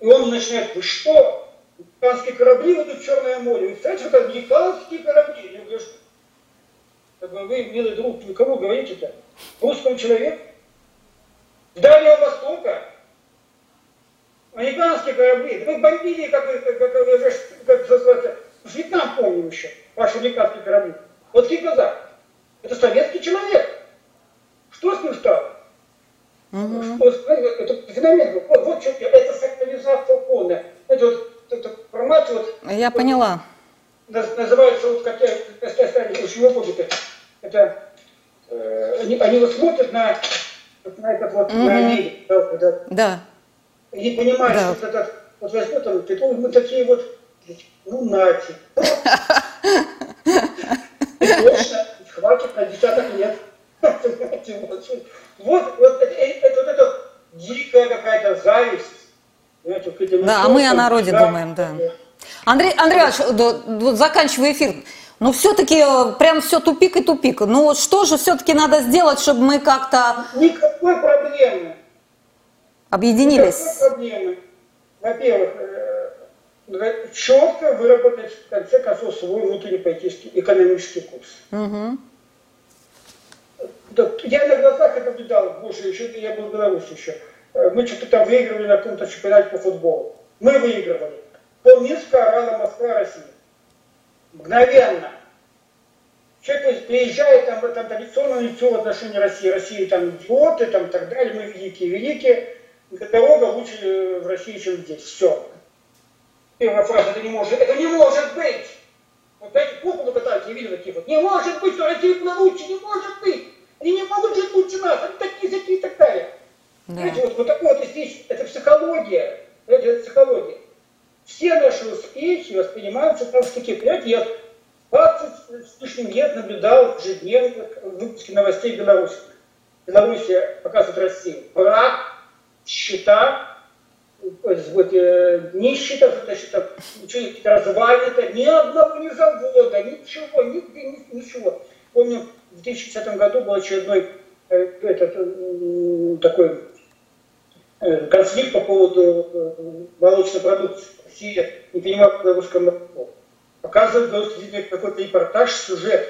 И он начинает, вы что, американские корабли идут в Черное море. Вы представляете, это американские корабли. Я говорю, что вы, милый друг, вы кому говорите-то? Русскому человеку? С Дальнего Востока? американские корабли. Вы бомбили, как, как, как, как, как Вьетнам помним еще, ваши американские корабли. Вот Кипазак, это советский человек. Что с ним стало? Угу. Это феномен. Вот, вот что, это сакрализация полная. Это вот это формат вот... Я вот, поняла. Называется, вот как я, я очень опыт, это э, они, они вот смотрят на, на этот вот, угу. на Америку. Да. да. И не понимают, да. что этот, вот возьмет он, ты, мы такие вот, ну нати. Точно, хватит на десяток лет. Вот, вот это, это, вот это дикая какая-то зависть. Да, а мы о народе да, думаем, да. Андрей, Андрей Иванович, вот заканчивая эфир, но все-таки э, прям все тупик и тупик. Ну что же все-таки надо сделать, чтобы мы как-то... Никакой проблемы. Объединились. Никакой проблемы. Во-первых, э, четко выработать в конце концов свой внутренний политический экономический курс. Угу. Я на глазах это наблюдал больше, еще я был в Беларуси еще. Э, мы что-то там выигрывали на каком-то чемпионате по футболу. Мы выигрывали. Пол Минска орала Москва, Россия. Мгновенно. Человек приезжает, там, там традиционно лицо в отношении России. России там идиоты, там так далее, мы великие, великие. Дорога лучше э, в России, чем здесь. Все. Первая фраза, это не может, это не может быть. Вот по полу катаются, я видел такие вот. Не может быть, что Россия была лучше, не может быть. Они не могут жить лучше нас, они такие, такие и так далее. Да. Знаете, вот, вот такое вот здесь, это психология. Знаете, это психология. Все наши успехи воспринимаются как такие. Понимаете, я 20 с лишним лет наблюдал ежедневно выпуски новостей Беларуси. Белоруссия показывает Россию. Брак, счета, вот, э, нищета, значит, там, ничего развалено, ни одного ни завода, ничего, ни, ни, ничего. Помню, в 2010 году был очередной э, этот, такой конфликт по поводу э, молочной продукции. Россия не понимала белорусское молоко. Показывают какой-то репортаж, сюжет.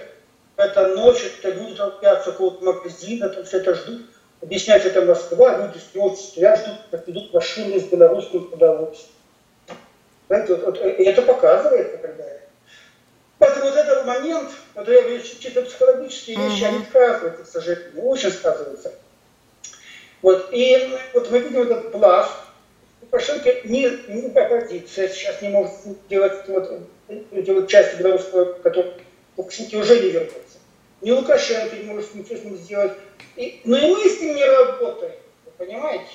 Это ночь, это люди толпятся около магазина, там все это ждут объяснять это Москва, люди с стоят, ждут, как идут машины с белорусским продовольствием. Знаете, вот, вот, это показывает, когда Поэтому вот этот момент, вот я говорю, чисто психологические вещи, mm-hmm. они сказываются, к сожалению, очень сказываются. Вот, и вот мы видим этот пласт, Лукашенко не, не оппозиция сейчас не может делать вот, эти вот части белорусского, которые Лукашенко уже не вернутся. Ни Лукашенко не может ничего с ним сделать, и, но и мы с ним не работаем, вы понимаете?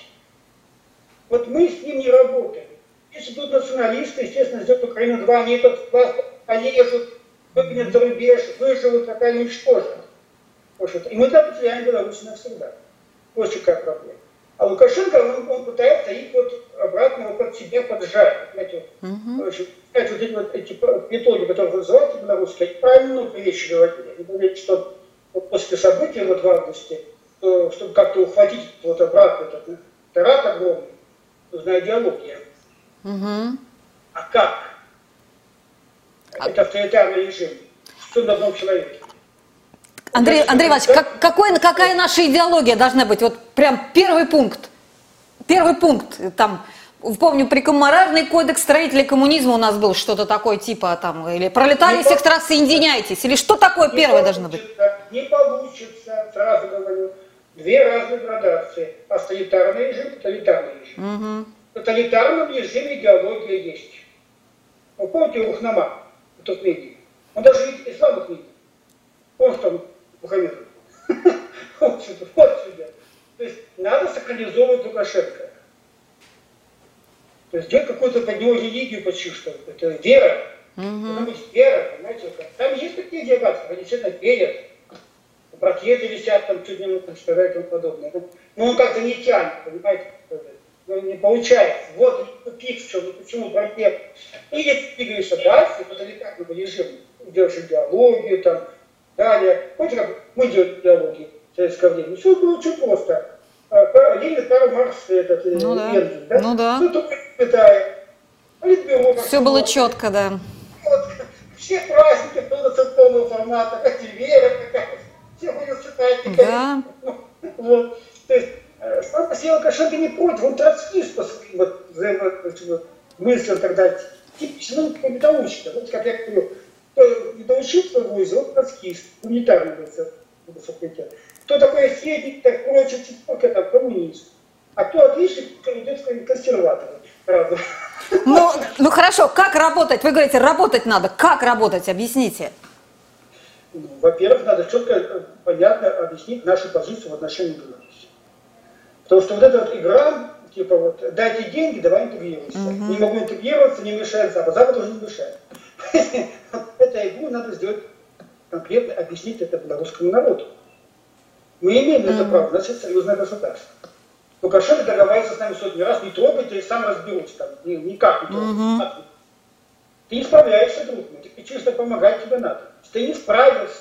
Вот мы с ним не работаем. Если тут националисты, естественно, ждет Украину 2, они этот власть полежат, выгонят за рубеж, выживут, не уничтожат. И мы там потеряем Беларусь навсегда. Вот какая проблема. А Лукашенко, он, он пытается их вот обратно вот под себя поджать. Понимаете, uh-huh. вот эти вот эти методы, которые вы называете белорусские, они правильно вещи говорили. Они говорили, что вот после событий вот в августе, то, чтобы как-то ухватить вот обратно этот теракт огромный, нужна идеология. Угу. А как? А... Это авторитарный режим. Что на одном человеке? Андрей, Андрей Иванович, как, какой, какая наша идеология должна быть? Вот прям первый пункт. Первый пункт. Там, помню, прикомморальный кодекс строителей коммунизма у нас был что-то такое типа там, или пролетарии всех стран соединяйтесь, или что такое первое должно быть? Не получится, сразу говорю. Две разные градации. Авторитарный режим, тоталитарный режим. Угу. В тоталитарном режиме идеология есть. Вы помните Рухнама, тот медий? Он даже ислам их видит. Он там Мухаммед. Вот сюда, вот сюда. То есть надо сакрализовывать Лукашенко. То есть делать какую-то под него религию почти что. Это вера. Угу. Должна быть вера, понимаете. Там есть такие диагаты, они действительно верят. Браслеты висят там чуть не что и тому подобное. Но он как-то не тянет, понимаете. Ну, не получается. Вот тупик в чем, ну, почему браслет. Или двигаешься дальше, тоталитарного режима. Делаешь идеологию там, далее. Помните, как мы делали идеологию в советское время? Все было очень просто. А, Ленин, Карл Маркс, этот, э, ну, да. Ленин, да? Ну да. Ну, только Китая. Все было четко, да. Вот, все праздники было церковного формата, как и вера какая-то. Все были читать. Да. Вот. То есть, сам по себе Лукашенко не против, он троцкист по своим вот, мыслил тогда типично, ну, такой недоучка. Вот как я говорю, в ВУЗе, он троцкист, гуманитарный факультет. Кто такой средник, так прочее, сколько там, коммунист. А кто отличник, идет консерватор. Правда. Ну, ну хорошо, как работать? Вы говорите, работать надо. Как работать? Объясните. Ну, во-первых, надо четко, э, понятно объяснить нашу позицию в отношении Беларуси. Потому что вот эта вот игра, типа вот, дайте деньги, давай интегрируемся. Угу. Не могу интегрироваться, не мешает Запад. Запад уже не мешает. Эту игру надо сделать конкретно, объяснить это белорусскому народу. Мы имеем это право, значит, союзное государство. Лукашенко договаривается с нами сотни раз, не трогайте, сам разберусь там, никак не трогайте. Ты не справляешься, друг мой, ты чисто помогать тебе надо. Ты не справился.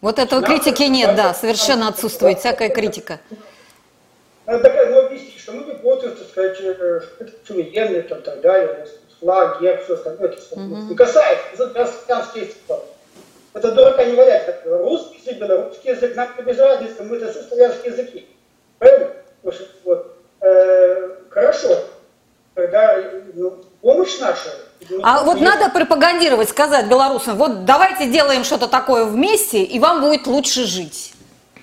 Вот этого надо критики нет, да, совершенно отсутствует всякая критика. Надо объяснить, что мы не против, так сказать, э, суверенные там так далее, флаг, герб, все остальное. Это угу. Не касается, это христианский язык. Это дурака не валять. Русский язык, белорусский язык, нам без разницы, мы это все славянские языки. Правильно? Вот. Э, хорошо. Тогда ну, помощь наша. А вот надо пропагандировать, сказать белорусам, вот давайте делаем что-то такое вместе, и вам будет лучше жить.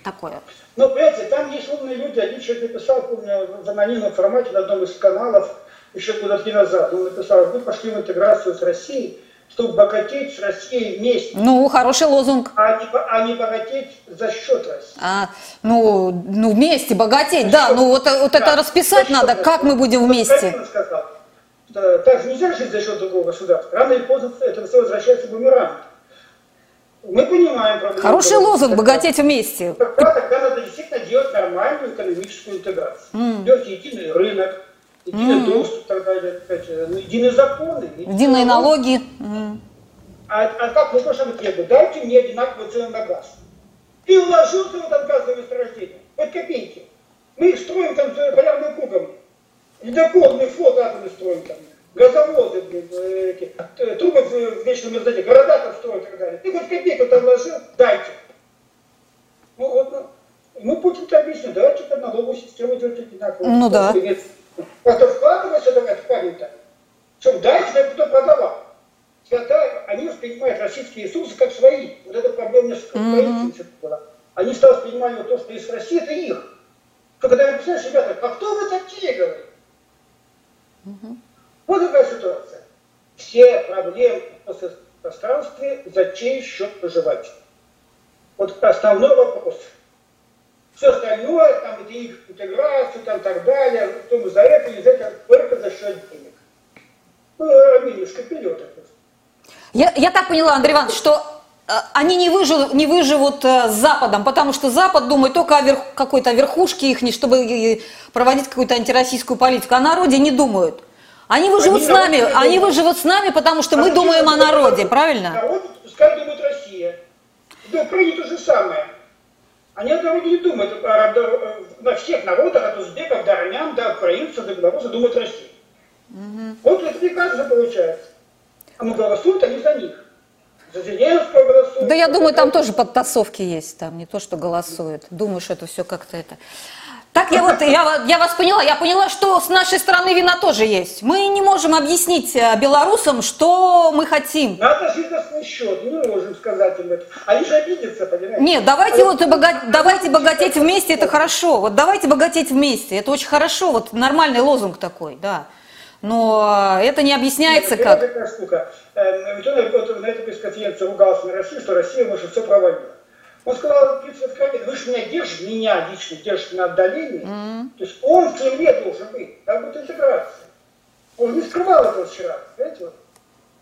Такое. Ну, понимаете, там есть умные люди. Один человек написал, помню, в анонимном формате на одном из каналов, еще года три назад. Он написал, вы пошли в интеграцию с Россией, чтобы богатеть с Россией вместе. Ну, хороший лозунг. А не, а не богатеть за счет России. А, ну, ну, вместе богатеть, за да, счет, ну вот, вот да, это расписать надо, России. как мы будем вместе. сказал, что так нельзя жить за счет другого государства. Рано или поздно это все возвращается бумеранг. Мы понимаем проблему. Хороший лозунг, богатеть вместе. Тогда, тогда надо действительно делать нормальную экономическую интеграцию. Mm. Делать единый рынок, единый mm-hmm. доступ, тогда, ну, единые законы. Единые налоги. Mm-hmm. А, а как мы тоже требуем? Дайте мне одинаковые цены на газ. Ты вложился в это газовое месторождение, хоть копейки. Мы их строим там полярным кругом. Ледокольный флот атомный строим там. Газовозы, э, эти, э, трубы в вечном мерзляке, города там строят и так далее. Ты хоть копейку там вложил, дайте. Ну вот, ну, мы Путин-то объяснил, давайте налоговую систему делать одинаковую. Ну да. Как-то вкладывайся давай в парень-то. Чем дальше, я кто продавал. Святая, они воспринимают российские ресурсы как свои. Вот эта проблема несколько mm-hmm. была. Они стали воспринимать вот то, что из России, это их. Когда я объясняешь, ребята, а кто вы такие? Mm-hmm. Вот такая ситуация. Все проблемы в пространстве за чей счет выживать. Вот основной вопрос – все остальное, там, это их интеграцию, там, так далее, потом за это, и за это, только за счет денег. Ну, Арминюшка вперед. Я, я так поняла, Андрей Иванович, что э, они не выживут, не выживут э, с Западом, потому что Запад думает только о верх, какой-то верхушке их, чтобы проводить какую-то антироссийскую политику. О народе не думают. Они выживут они с нами, они выживут с нами, потому что они мы думаем о народе, правильно? Народ, пускай думает Россия. Да, Украине то же самое. Они о народе не думают. На всех народах, от узбеков до армян, до украинцев, до белорусов думают Россия. Угу. Вот кажется получается. А мы голосуют они за них. За Зеленского голосуют. Да я думаю, там тоже подтасовки есть, там не то, что голосуют. Думаю, что это все как-то это... Так я вот, я, я вас поняла, я поняла, что с нашей стороны вина тоже есть. Мы не можем объяснить э, белорусам, что мы хотим. Надо жить на свой счет, не можем сказать им это. Они же обидятся, понимаете? Нет, давайте вот богат... давайте богатеть вместе, это хорошо. Вот давайте богатеть вместе, это очень хорошо, вот нормальный лозунг такой, да. Но это не объясняется Нет, как. Такая штука. Ведь он вот, на этой пресс-конференции ругался на Россию, что Россия может все провалила. Он сказал, вы же меня держите, меня лично держите на отдалении. Mm-hmm. То есть он в Кремле должен быть, как будет интеграция. Он не скрывал этого вчера, понимаете? Вот.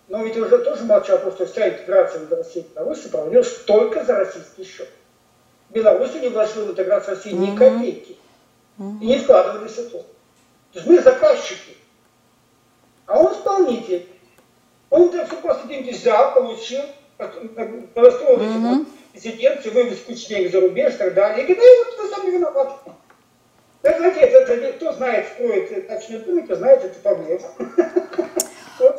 Но ведь уже тоже молчал, что вся интеграция в России Беларуси проводилась только за российский счет. Беларусь не вложила в интеграцию России mm-hmm. ни копейки. Mm-hmm. И не вкладывались в это. То есть мы заказчики. А он исполнитель. Он все просто деньги взял, получил, построил mm-hmm резиденции, вывез кучу денег за рубеж так далее. И говорит, да вот вы сами виноваты. Это, знаете, это, это, кто знает, строит дачные домики, знает эту проблему.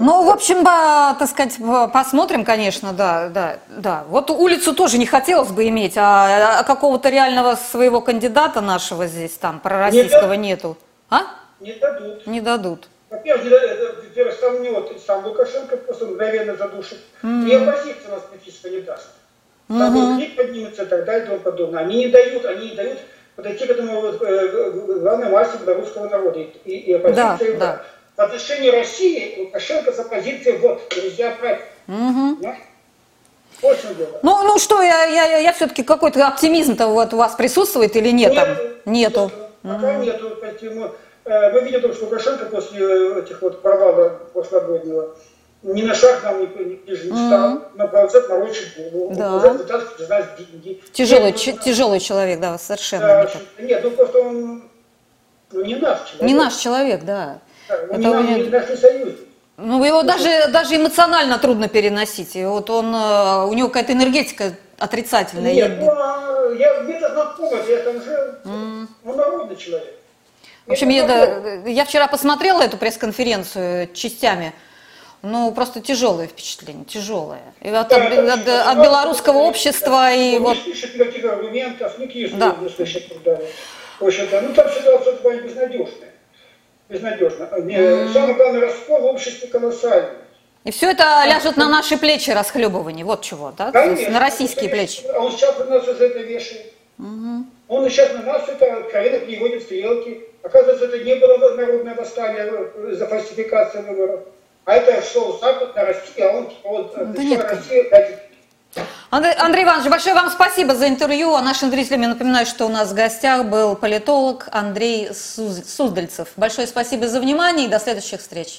Ну, в общем, так сказать, посмотрим, конечно, да, да, да. Вот улицу тоже не хотелось бы иметь, а, а какого-то реального своего кандидата нашего здесь там, пророссийского, не нету. А? Не дадут. Не дадут. Во-первых, не- э, перестанет сам Лукашенко, просто мгновенно задушит. И оппозиция нас практически не даст. Там крик поднимется и так далее и тому подобное. Они не дают, они не дают подойти к этому вот, э, главной массе белорусского народа. И, и, и оппозиция. Да, да. В отношении России Лукашенко с оппозицией вот, друзья, братья. Чем дело. Ну, ну что, я, я, я, все-таки какой-то оптимизм-то вот у вас присутствует или нет? там? Нету. Пока нету. Поэтому, э, мы видим, что Лукашенко после э, этих вот провала прошлогоднего ни на шаг нам не, не, не стал, на процент морочит голову. Да. Уже пытался знать деньги. Тяжелый, Нет, ч- ну, тяжелый человек, да, совершенно. да, не. Нет, ну просто он ну, не наш человек. Не наш человек, да. Да, Он Это не, меня- не наш союзник. Ну, его даже, даже эмоционально трудно переносить. И вот он, э, у него какая-то энергетика отрицательная. Нет, ну, а я где-то знакомый, я там же, он народный человек. В общем, я, я вчера посмотрела эту пресс-конференцию частями. Ну, просто тяжелое впечатление, тяжелое. И от, Да, от- от- от белорусского общества и Он вот... аргументов, Да, не слышит и так далее. В общем-то, ну там ситуация такая безнадежная. Безнадежно. Не- Самый главный раскол в обществе колоссальный. И все это ляжет на наши плечи расхлебывание. Вот чего, да? Конечно, на российские плечи. А он сейчас на нас уже это вешает. Он сейчас на нас это откровенно переводит стрелки. Оказывается, это не было народное восстание э, за фальсификацию выборов. А это шел Запад на Россию, а он типа вот Да пришла нет, Россия, дайте Андрей, Андрей Иванович, большое вам спасибо за интервью. А нашим зрителям я напоминаю, что у нас в гостях был политолог Андрей Суз- Суздальцев. Большое спасибо за внимание и до следующих встреч.